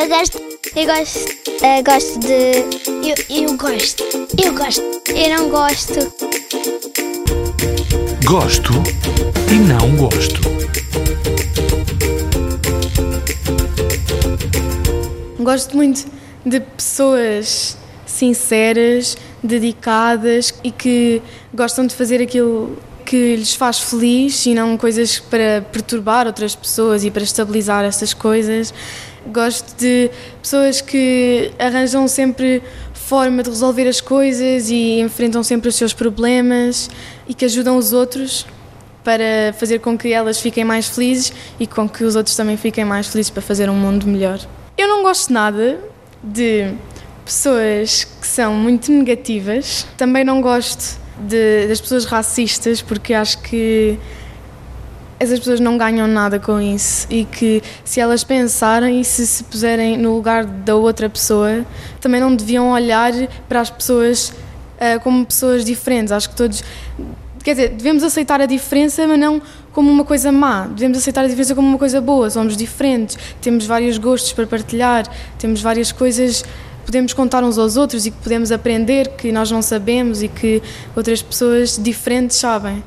Eu gosto. Eu gosto. eh, gosto de. Eu, eu gosto. Eu gosto. Eu não gosto. Gosto e não gosto. Gosto muito de pessoas sinceras, dedicadas e que gostam de fazer aquilo que lhes faz feliz e não coisas para perturbar outras pessoas e para estabilizar essas coisas. Gosto de pessoas que arranjam sempre forma de resolver as coisas e enfrentam sempre os seus problemas e que ajudam os outros para fazer com que elas fiquem mais felizes e com que os outros também fiquem mais felizes para fazer um mundo melhor. Eu não gosto nada de pessoas que são muito negativas. Também não gosto de- das pessoas racistas porque acho que essas pessoas não ganham nada com isso e que se elas pensarem e se se puserem no lugar da outra pessoa, também não deviam olhar para as pessoas ah, como pessoas diferentes. Acho que todos. Quer dizer, devemos aceitar a diferença, mas não como uma coisa má. Devemos aceitar a diferença como uma coisa boa. Somos diferentes, temos vários gostos para partilhar, temos várias coisas podemos contar uns aos outros e que podemos aprender que nós não sabemos e que outras pessoas diferentes sabem.